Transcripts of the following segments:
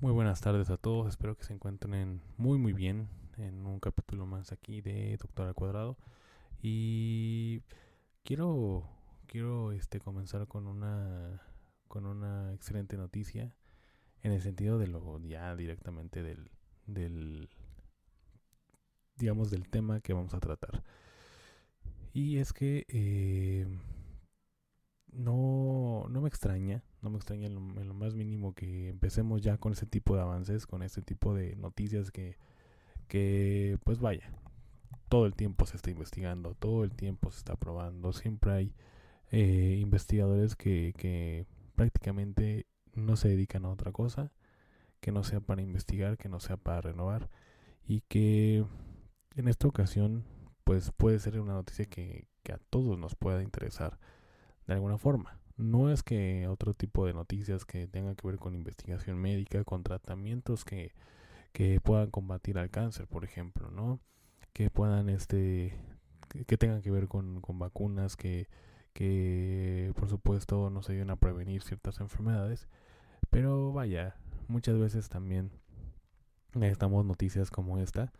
Muy buenas tardes a todos. Espero que se encuentren muy, muy bien en un capítulo más aquí de Doctor al Cuadrado. Y quiero, quiero este, comenzar con una, con una excelente noticia en el sentido de lo ya directamente del, del digamos del tema que vamos a tratar y es que eh, no, no me extraña no me extraña en lo, en lo, más mínimo que empecemos ya con ese tipo de avances con este tipo de noticias que que pues vaya todo el tiempo se está investigando todo el tiempo se está probando siempre hay eh, investigadores que, que prácticamente no se dedican a otra cosa que no sea para investigar, que no sea para renovar y que en esta ocasión pues puede ser una noticia que, que, a todos nos pueda interesar de alguna forma. No es que otro tipo de noticias que tengan que ver con investigación médica, con tratamientos que, que puedan combatir al cáncer, por ejemplo, ¿no? Que puedan, este, que tengan que ver con, con vacunas, que, que por supuesto nos ayuden a prevenir ciertas enfermedades. Pero vaya, muchas veces también necesitamos noticias como esta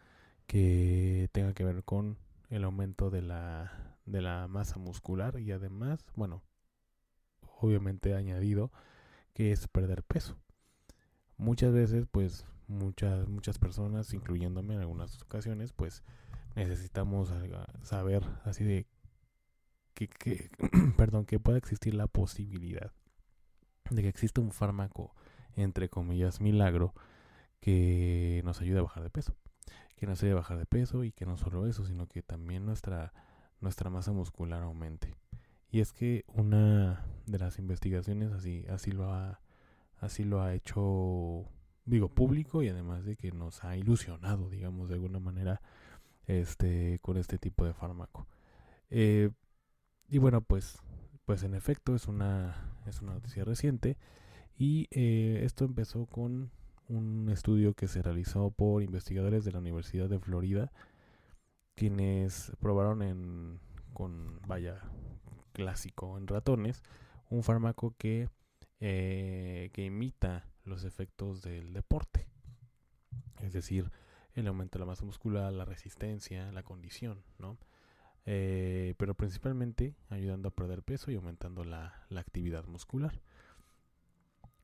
que tenga que ver con el aumento de la, de la masa muscular y además, bueno, obviamente añadido que es perder peso. Muchas veces, pues, muchas, muchas personas, incluyéndome en algunas ocasiones, pues, necesitamos saber así de que, que perdón, que pueda existir la posibilidad de que exista un fármaco entre comillas, milagro que nos ayude a bajar de peso. Que nos ayude a bajar de peso y que no solo eso, sino que también nuestra, nuestra masa muscular aumente. Y es que una de las investigaciones así, así lo ha, así lo ha hecho, digo, público y además de que nos ha ilusionado, digamos, de alguna manera, este, con este tipo de fármaco. Eh, y bueno, pues, pues en efecto es una, es una noticia reciente. Y eh, esto empezó con un estudio que se realizó por investigadores de la Universidad de Florida, quienes probaron en, con, vaya, clásico en ratones, un fármaco que, eh, que imita los efectos del deporte. Es decir, el aumento de la masa muscular, la resistencia, la condición, ¿no? Eh, pero principalmente ayudando a perder peso y aumentando la, la actividad muscular.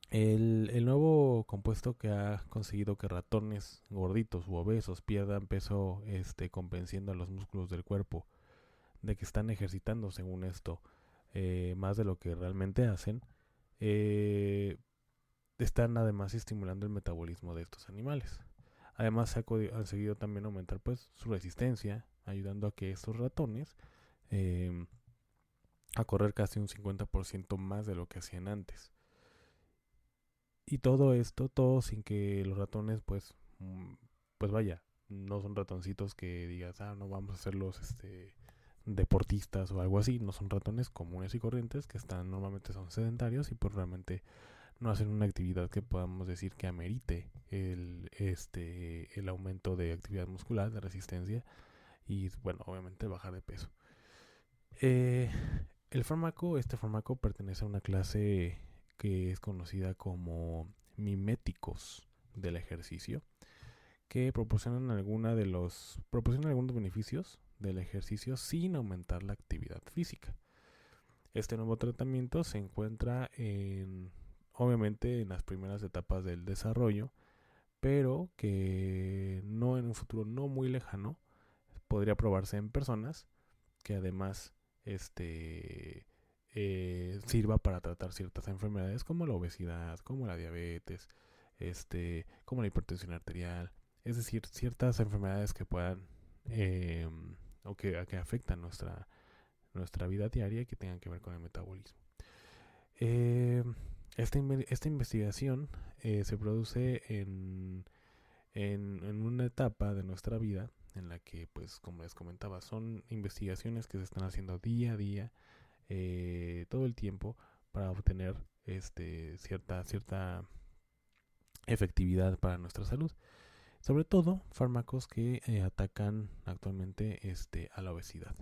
El, nuevo compuesto que ha conseguido que ratones gorditos u obesos pierdan peso este, compensando a los músculos del cuerpo, de que están ejercitando según esto eh, más de lo que realmente hacen, eh, están además estimulando el metabolismo de estos animales. Además se ha conseguido también aumentar pues su resistencia, ayudando a que estos ratones eh, a correr casi un 50% más de lo que hacían antes. Y todo esto, todo sin que los ratones, pues, mm, pues vaya, no son ratoncitos que digas, ah, no vamos a ser los este, deportistas o algo así, no son ratones comunes y corrientes que están normalmente son sedentarios y pues realmente no hacen una actividad que podamos decir que amerite el, este, el aumento de actividad muscular, de resistencia y bueno, obviamente bajar de peso. Eh, el fármaco, este fármaco pertenece a una clase que es conocida como miméticos del ejercicio, que proporcionan alguna de los proporcionan algunos beneficios del ejercicio sin aumentar la actividad física. Este nuevo tratamiento se encuentra en obviamente en las primeras etapas del desarrollo, pero que no en un futuro no muy lejano podría probarse en personas que además este eh, sirva para tratar ciertas enfermedades como la obesidad, como la diabetes, este, como la hipertensión arterial, es decir, ciertas enfermedades que puedan eh, o que, que, afectan nuestra, nuestra vida diaria y que tengan que ver con el metabolismo. Eh, esta, esta, investigación eh, se produce en, en, en, una etapa de nuestra vida en la que, pues, como les comentaba, son investigaciones que se están haciendo día a día, eh, todo el tiempo, para obtener este, cierta, cierta efectividad para nuestra salud. Sobre todo fármacos que eh, atacan actualmente este, a la obesidad.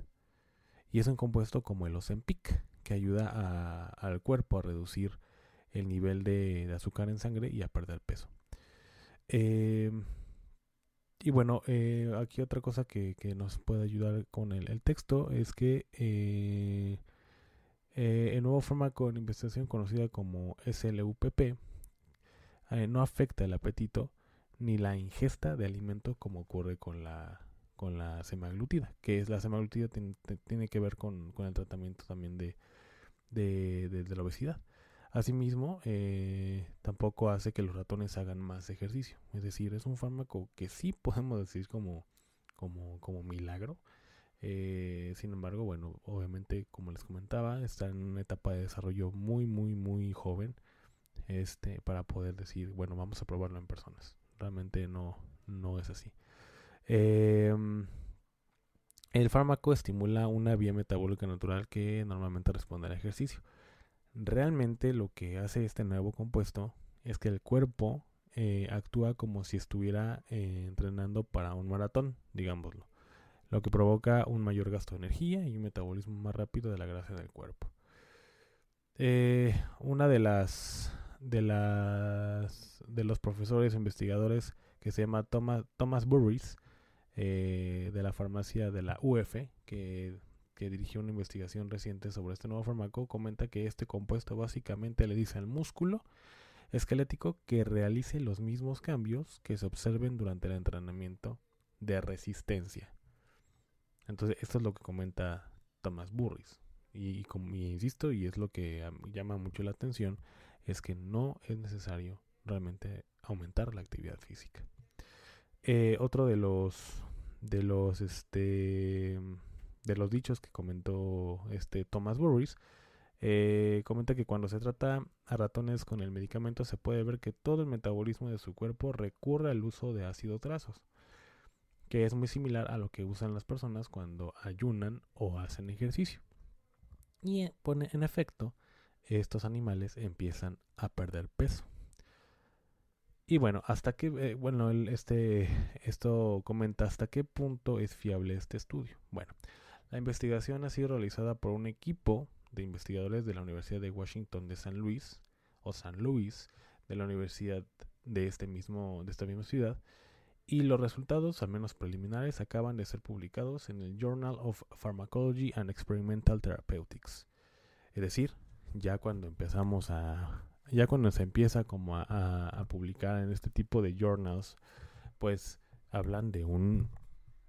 Y es un compuesto como el Ozempic, que ayuda al cuerpo a reducir el nivel de, azúcar en sangre y a perder peso. Eh, y bueno, aquí otra cosa que, nos puede ayudar con el, texto es que el nuevo fármaco en investigación conocida como SLUPP no afecta el apetito ni la ingesta de alimento como ocurre con la con la semaglutida, que es la semaglutida tiene, que ver con, el tratamiento también de, de, la obesidad. Asimismo, eh, tampoco hace que los ratones hagan más ejercicio. Es decir, es un fármaco que sí podemos decir como, como, como milagro. Eh, sin embargo, bueno, obviamente, como les comentaba, está en una etapa de desarrollo muy, muy, muy joven. Este, para poder decir, bueno, vamos a probarlo en personas realmente no, no es así. Em, el fármaco estimula una vía metabólica natural que normalmente responde al ejercicio. Realmente lo que hace este nuevo compuesto es que el cuerpo eh, actúa como si estuviera eh, entrenando para un maratón, digámoslo, lo que provoca un mayor gasto de energía y un metabolismo más rápido de la grasa del cuerpo. Eh, una de las de las de los profesores investigadores que se llama Thomas, Thomas Burris eh, de la farmacia de la UF que, que dirigió una investigación reciente sobre este nuevo fármaco comenta que este compuesto básicamente le dice al músculo esquelético que realice los mismos cambios que se observen durante el entrenamiento de resistencia. Entonces, esto es lo que comenta Thomas Burris. Y, como, insisto, y es lo que llama mucho la atención, es que no es necesario realmente aumentar la actividad física. Eh, otro de los de los este de los dichos que comentó este Thomas Burris eh, comenta que cuando se trata a ratones con el medicamento se puede ver que todo el metabolismo de su cuerpo recurre al uso de ácido trazos, que es muy similar a lo que usan las personas cuando ayunan o hacen ejercicio. Y pone en efecto estos animales empiezan a perder peso. Y bueno, hasta que, eh, bueno, este, esto comenta hasta qué punto es fiable este estudio. Bueno, la investigación ha sido realizada por un equipo de investigadores de la Universidad de Washington de San Luis, o San Luis, de la Universidad de, este mismo, de esta misma ciudad, y los resultados, al menos preliminares, acaban de ser publicados en el Journal of Pharmacology and Experimental Therapeutics. Es decir, ya cuando empezamos a, ya cuando se empieza como a, publicar en este tipo de journals, pues hablan de un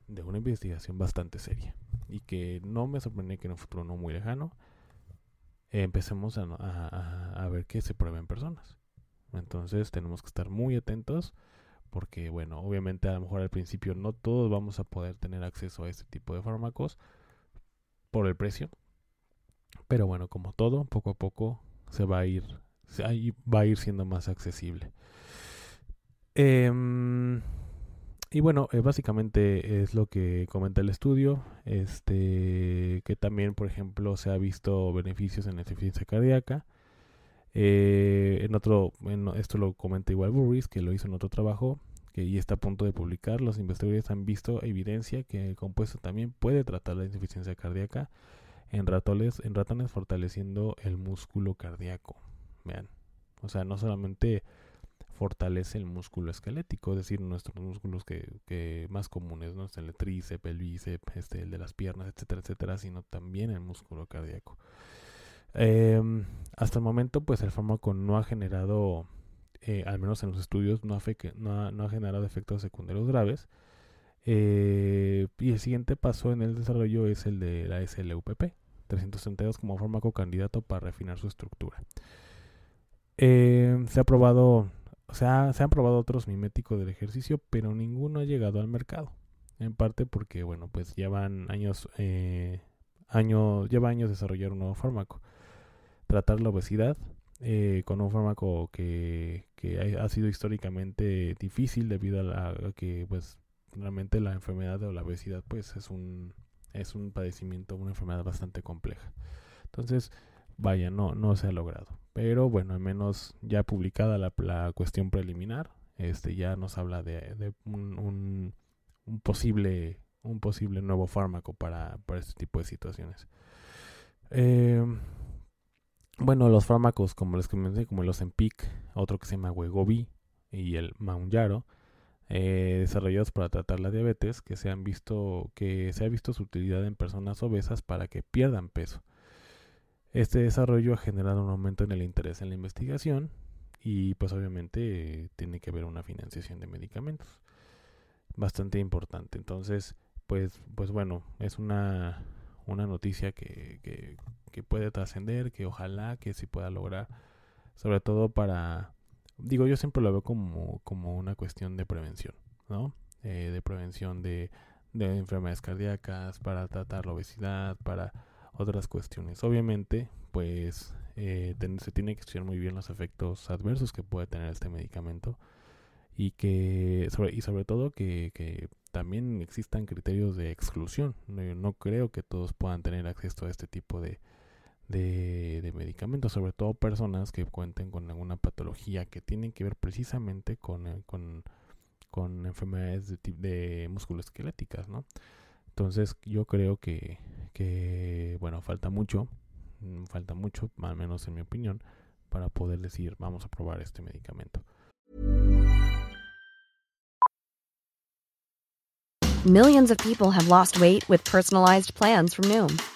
de una investigación bastante seria y que no me sorprende que en un futuro no muy lejano empecemos a, a, ver que se prueben personas. Entonces tenemos que estar muy atentos porque bueno, obviamente a lo mejor al principio no todos vamos a poder tener acceso a este tipo de fármacos por el precio, pero bueno, como todo, poco a poco se va a ir, va a ir siendo más accesible. Em, y bueno, eh, básicamente es lo que comenta el estudio, este, que también, por ejemplo, se ha visto beneficios en la eficiencia cardíaca. Eh, en otro, esto lo comenta igual Burris, que lo hizo en otro trabajo, que y está a punto de publicar. Los investigadores han visto evidencia que el compuesto también puede tratar la insuficiencia cardíaca en ratones, en ratones fortaleciendo el músculo cardíaco. Vean. O sea, no solamente fortalece el músculo esquelético, es decir, nuestros músculos que, más comunes, ¿no? El tríceps, el bíceps, este, el de las piernas, etcétera, etcétera, sino también el músculo cardíaco. Em, hasta el momento, pues el fármaco no ha generado, eh, al menos en los estudios, no ha, no ha generado efectos secundarios graves. Eh, y el siguiente paso en el desarrollo es el de la SLUPP, 332 como fármaco candidato para refinar su estructura. Eh, se ha probado, o sea, se han probado otros miméticos del ejercicio, pero ninguno ha llegado al mercado. En parte porque, bueno, pues llevan años, eh, año, lleva años desarrollar un nuevo fármaco. Tratar la obesidad eh, con un fármaco que, que ha sido históricamente difícil debido a, la, que pues realmente la enfermedad o la obesidad pues es un es un padecimiento, una enfermedad bastante compleja. Entonces, vaya, no, no se ha logrado. Pero bueno, al menos ya publicada la, la cuestión preliminar, este ya nos habla de, de un, un, posible un posible nuevo fármaco para, para este tipo de situaciones. Eh, bueno, los fármacos como les comenté, como el Ozempic, otro que se llama Wegovy y el Mounjaro, eh, desarrollados para tratar la diabetes, que se han visto que se ha visto su utilidad en personas obesas para que pierdan peso. Este desarrollo ha generado un aumento en el interés en la investigación y pues obviamente tiene que haber una financiación de medicamentos bastante importante. Entonces, pues, pues bueno, es una, una noticia que, que, que puede trascender, que ojalá que se pueda lograr, sobre todo para digo, yo siempre lo veo como, como una cuestión de prevención, ¿no? Eh, de prevención de, de enfermedades cardíacas, para tratar la obesidad, para otras cuestiones. Obviamente, pues eh, se tiene que estudiar muy bien los efectos adversos que puede tener este medicamento y que sobre, y sobre todo que, que también existan criterios de exclusión. No, no creo que todos puedan tener acceso a este tipo de, de, medicamentos, sobre todo personas que cuenten con alguna patología que tienen que ver precisamente con, eh, con, con enfermedades de, de musculoesqueléticas, ¿no? Entonces yo creo que, que, bueno, falta mucho, mm, falta mucho, al menos en mi opinión, para poder decir vamos a probar este medicamento. Millions of people have lost weight with personalized plans from Noom.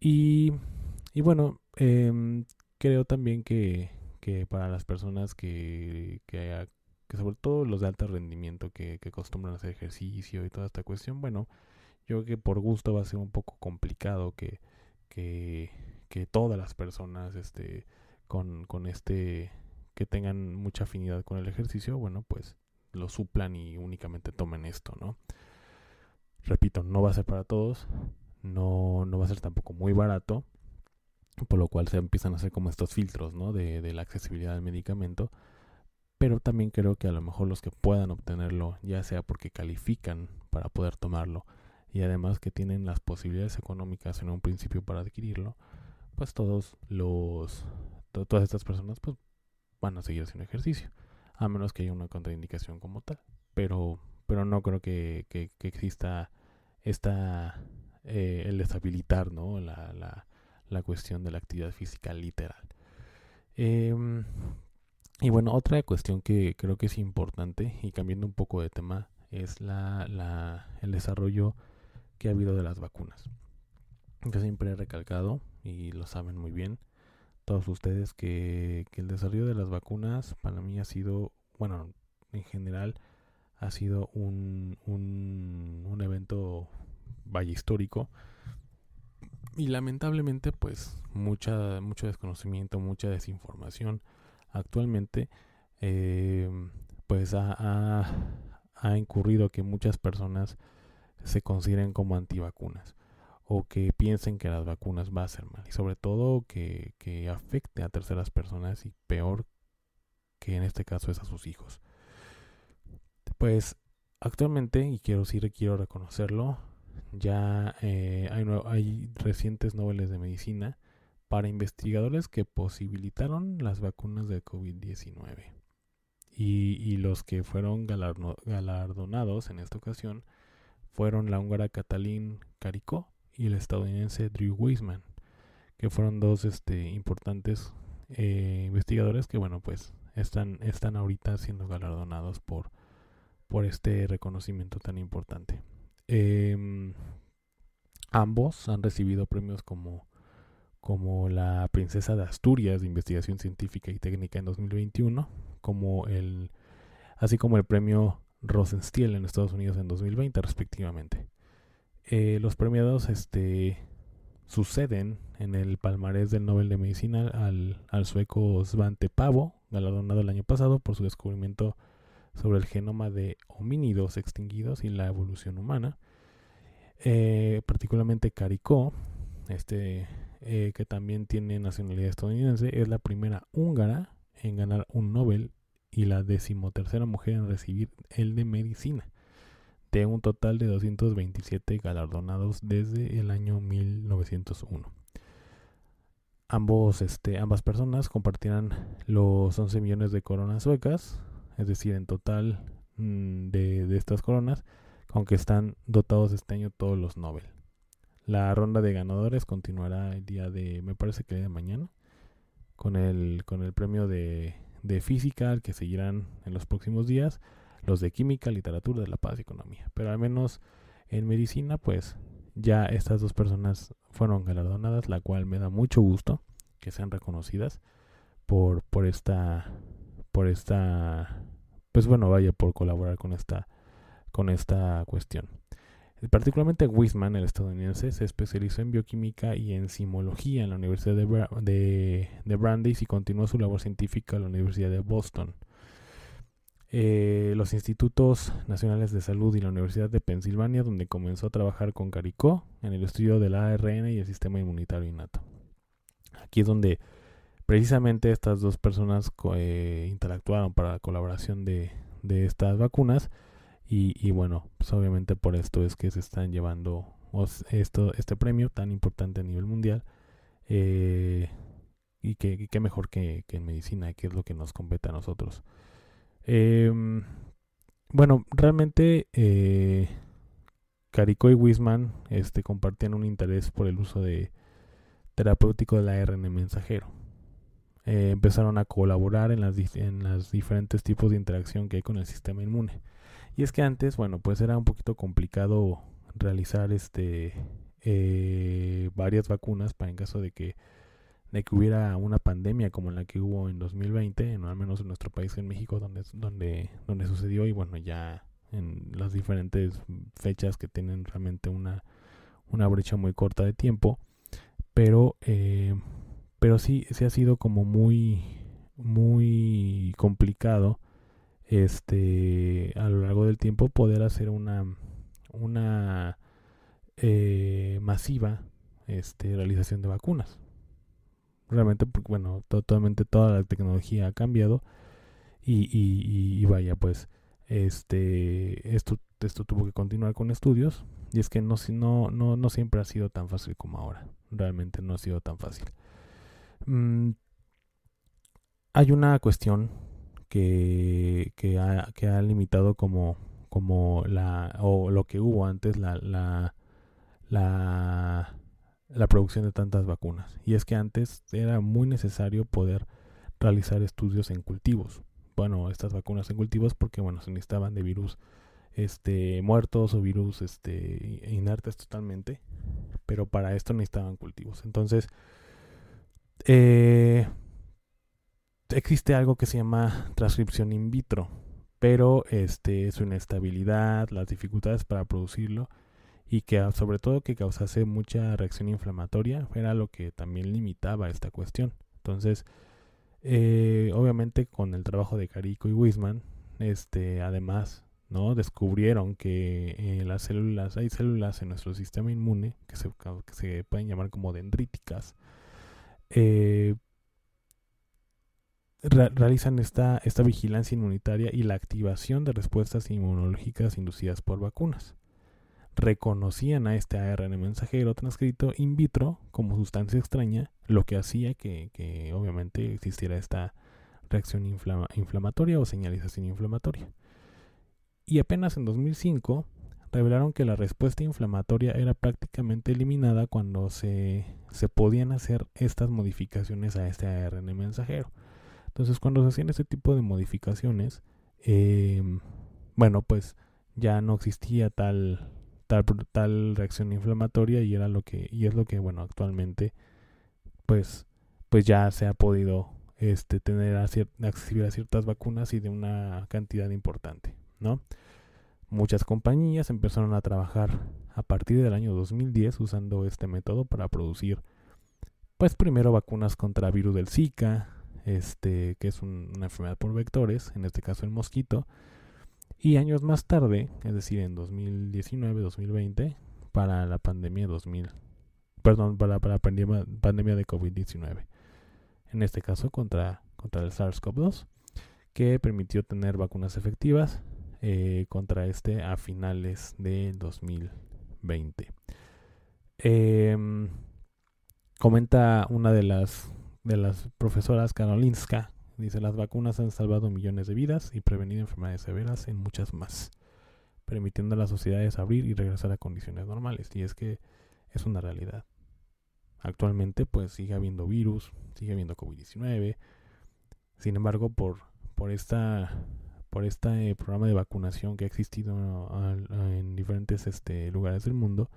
Y, y bueno, eh, creo también que, que, para las personas que, que, que, sobre todo los de alto rendimiento que, que acostumbran a hacer ejercicio y toda esta cuestión, bueno, yo creo que por gusto va a ser un poco complicado que, que, que todas las personas este, con, con este que tengan mucha afinidad con el ejercicio, bueno, pues lo suplan y únicamente tomen esto, ¿no? Repito, no va a ser para todos, no, no va a ser tampoco muy barato, por lo cual se empiezan a hacer como estos filtros ¿no? de, de la accesibilidad del medicamento. Pero también creo que a lo mejor los que puedan obtenerlo, ya sea porque califican para poder tomarlo y además que tienen las posibilidades económicas en un principio para adquirirlo, pues todos los todas estas personas pues van a seguir haciendo ejercicio, a menos que haya una contraindicación como tal. Pero pero no creo que, que, que exista esta eh, el deshabilitar ¿no? la, la, la, cuestión de la actividad física literal. Em, y bueno, otra cuestión que creo que es importante, y cambiando un poco de tema, es la, la, el desarrollo que ha habido de las vacunas. Yo siempre he recalcado, y lo saben muy bien, todos ustedes, que, que el desarrollo de las vacunas para mí ha sido, bueno, en general, ha sido un, un, un evento valle histórico. Y lamentablemente, pues, mucha, mucho desconocimiento, mucha desinformación actualmente, eh, pues ha, ha, incurrido que muchas personas se consideren como antivacunas o que piensen que las vacunas va a ser mal y sobre todo que, que afecte a terceras personas y peor que en este caso es a sus hijos. Pues actualmente, y quiero sí quiero reconocerlo, ya eh, hay, recientes noveles de medicina para investigadores que posibilitaron las vacunas de COVID-19. Y, los que fueron galardonados en esta ocasión fueron la húngara Katalin Karikó y el estadounidense Drew Weissman, que fueron dos este, importantes eh, investigadores que, bueno, pues están, están ahorita siendo galardonados por, por este reconocimiento tan importante. Em, ambos han recibido premios como, como la Princesa de Asturias de Investigación Científica y Técnica en 2021, como el, así como el premio Rosenstiel en Estados Unidos en 2020 respectivamente. Eh, los premiados este, suceden en el palmarés del Nobel de Medicina al, al sueco Svante Pavo, galardonado el año pasado por su descubrimiento sobre el genoma de homínidos extinguidos y la evolución humana. Eh, particularmente Caricó, este, eh, que también tiene nacionalidad estadounidense, es la primera húngara en ganar un Nobel y la decimotercera mujer en recibir el de medicina, de un total de 227 galardonados desde el año 1901. Ambos, este, ambas personas compartirán los 11 millones de coronas suecas, es decir, en total mm, de, estas coronas, aunque están dotados este año todos los Nobel. La ronda de ganadores continuará el día de, me parece que el de mañana, con el, con el premio de, de física que seguirán en los próximos días, los de química, literatura, de la paz y economía. Pero al menos en medicina, pues ya estas dos personas fueron galardonadas, la cual me da mucho gusto que sean reconocidas por, por esta por esta, pues bueno, vaya por colaborar con esta, con esta cuestión. Particularmente Wiseman, el estadounidense, se especializó en bioquímica y enzimología en la Universidad de, de, Brandeis y continuó su labor científica en la Universidad de Boston. Eh, los Institutos Nacionales de Salud y la Universidad de Pensilvania, donde comenzó a trabajar con Caricó en el estudio del ARN y el sistema inmunitario innato. Aquí es donde precisamente estas dos personas eh, interactuaron para la colaboración de, estas vacunas y, bueno, pues obviamente por esto es que se están llevando este premio tan importante a nivel mundial eh, y que, mejor que, en medicina, que es lo que nos compete a nosotros. Em, bueno, realmente eh, Carico y Wisman este, compartían un interés por el uso de terapéutico del ARN mensajero. Eh, empezaron a colaborar en las, en los diferentes tipos de interacción que hay con el sistema inmune. Y es que antes, bueno, pues era un poquito complicado realizar este eh, varias vacunas para en caso de que, de que hubiera una pandemia como la que hubo en 2020, en, al menos en nuestro país, en México, donde, donde, donde sucedió y bueno, ya en las diferentes fechas que tienen realmente una, una brecha muy corta de tiempo. Pero eh, pero sí, sí ha sido como muy, muy complicado este a lo largo del tiempo poder hacer una una eh, masiva este realización de vacunas. Realmente porque bueno totalmente toda la tecnología ha cambiado y, y, y, vaya pues este esto esto tuvo que continuar con estudios y es que no no no no siempre ha sido tan fácil como ahora. Realmente no ha sido tan fácil Mm, hay una cuestión que, que, ha, que ha limitado como, como la, o lo que hubo antes, la, la, la, la producción de tantas vacunas. Y es que antes era muy necesario poder realizar estudios en cultivos. Bueno, estas vacunas en cultivos porque bueno, se necesitaban de virus este muertos o virus este inertes totalmente, pero para esto necesitaban cultivos. Entonces, eh, existe algo que se llama transcripción in vitro, pero este, su inestabilidad, las dificultades para producirlo y que ah, sobre todo que causase mucha reacción inflamatoria era lo que también limitaba esta cuestión. Entonces, eh, obviamente con el trabajo de Carico y Wisman, este, además, ¿no? descubrieron que eh, las células, hay células en nuestro sistema inmune que se, que se pueden llamar como dendríticas, eh, realizan esta, esta vigilancia inmunitaria y la activación de respuestas inmunológicas inducidas por vacunas. reconocían a este ARN mensajero transcrito in vitro como sustancia extraña, lo que hacía que, que obviamente existiera esta reacción inflamatoria o señalización inflamatoria. Y apenas en 2005 revelaron que la respuesta inflamatoria era prácticamente eliminada cuando se, se podían hacer estas modificaciones a este ARN mensajero. Entonces cuando se hacían este tipo de modificaciones, eh, bueno, pues ya no existía tal tal, tal reacción inflamatoria y era lo que y es lo que bueno actualmente pues pues ya se ha podido este tener acceder a ciertas vacunas y de una cantidad importante no muchas compañías empezaron a trabajar a partir del año 2010 usando este método para producir pues primero vacunas contra virus del Zika este que es una enfermedad por vectores en este caso el mosquito y años más tarde, es decir, en 2019-2020, para la pandemia 2000, perdón, para, para la pandemia, pandemia de COVID-19. En este caso contra, contra el SARS-CoV-2, que permitió tener vacunas efectivas eh, contra este a finales de 2020. Em, comenta una de las, de las profesoras Karolinska Dice, las vacunas han salvado millones de vidas y prevenido enfermedades severas en muchas más, permitiendo a las sociedades abrir y regresar a condiciones normales. Y es que es una realidad. Actualmente pues sigue habiendo virus, sigue habiendo COVID-19. Sin embargo, por, por esta por este programa de vacunación que ha existido en diferentes este, lugares del mundo,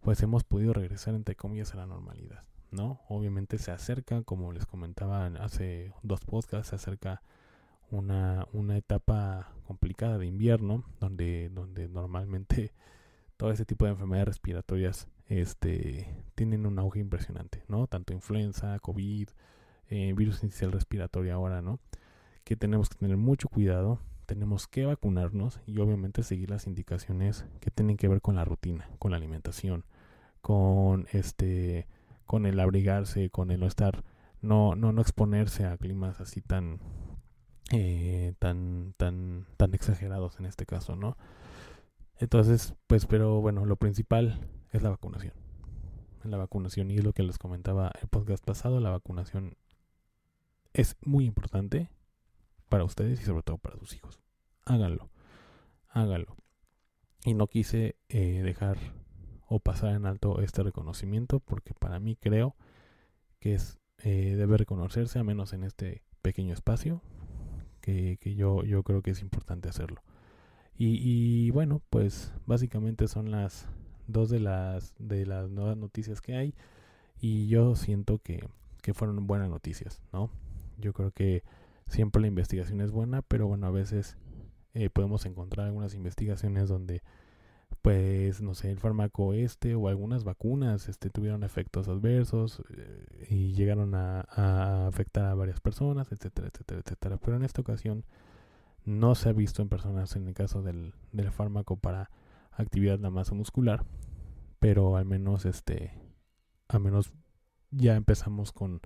pues hemos podido regresar entre comillas a la normalidad. ¿no? Obviamente se acerca, como les comentaba hace dos podcasts, se acerca una, etapa complicada de invierno, donde, donde normalmente todo este tipo de enfermedades respiratorias este, tienen un auge impresionante, ¿no? Tanto influenza, COVID, eh, virus inicial respiratorio ahora, ¿no? Que tenemos que tener mucho cuidado, tenemos que vacunarnos y obviamente seguir las indicaciones que tienen que ver con la rutina, con la alimentación, con este con el abrigarse, con el no estar, no, no, no exponerse a climas así tan, eh, tan, tan, tan exagerados en este caso, ¿no? Entonces, pues, pero bueno, lo principal es la vacunación. La vacunación, y es lo que les comentaba el podcast pasado, la vacunación es muy importante para ustedes y sobre todo para sus hijos. Háganlo, háganlo. Y no quise eh, dejar o pasar en alto este reconocimiento porque para mí creo que es eh, debe reconocerse a menos en este pequeño espacio que, yo, yo creo que es importante hacerlo y, bueno pues básicamente son las dos de las de las nuevas noticias que hay y yo siento que, que fueron buenas noticias no yo creo que siempre la investigación es buena pero bueno a veces eh, podemos encontrar algunas investigaciones donde pues no sé, el fármaco este o algunas vacunas este, tuvieron efectos adversos eh, y llegaron a, afectar a varias personas, etcétera, etcétera, etcétera. Pero en esta ocasión no se ha visto en personas en el caso del, del fármaco para actividad de la masa muscular, pero al menos este, al menos ya empezamos con,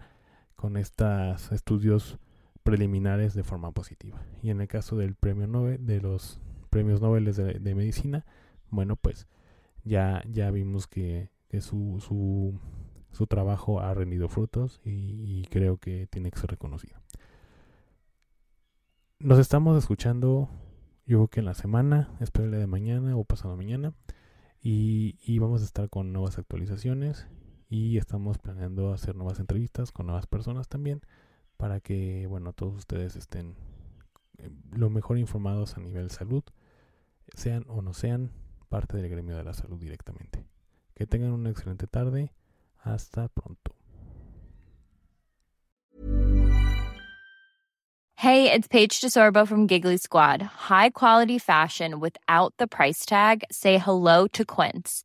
con estos estudios preliminares de forma positiva. Y en el caso del premio Nobel, de los premios Nobel de, medicina, bueno, pues ya, ya vimos que, su, su, su, trabajo ha rendido frutos y, creo que tiene que ser reconocido. Nos estamos escuchando, yo creo que en la semana, espero el de mañana o pasado mañana, y, y vamos a estar con nuevas actualizaciones y estamos planeando hacer nuevas entrevistas con nuevas personas también para que, bueno, todos ustedes estén eh, lo mejor informados a nivel salud, sean o no sean parte del gremio de la salud directamente. Que tengan una excelente tarde. Hasta pronto. Hey, it's Paige DeSorbo from Giggly Squad. High quality fashion without the price tag. Say hello to Quince.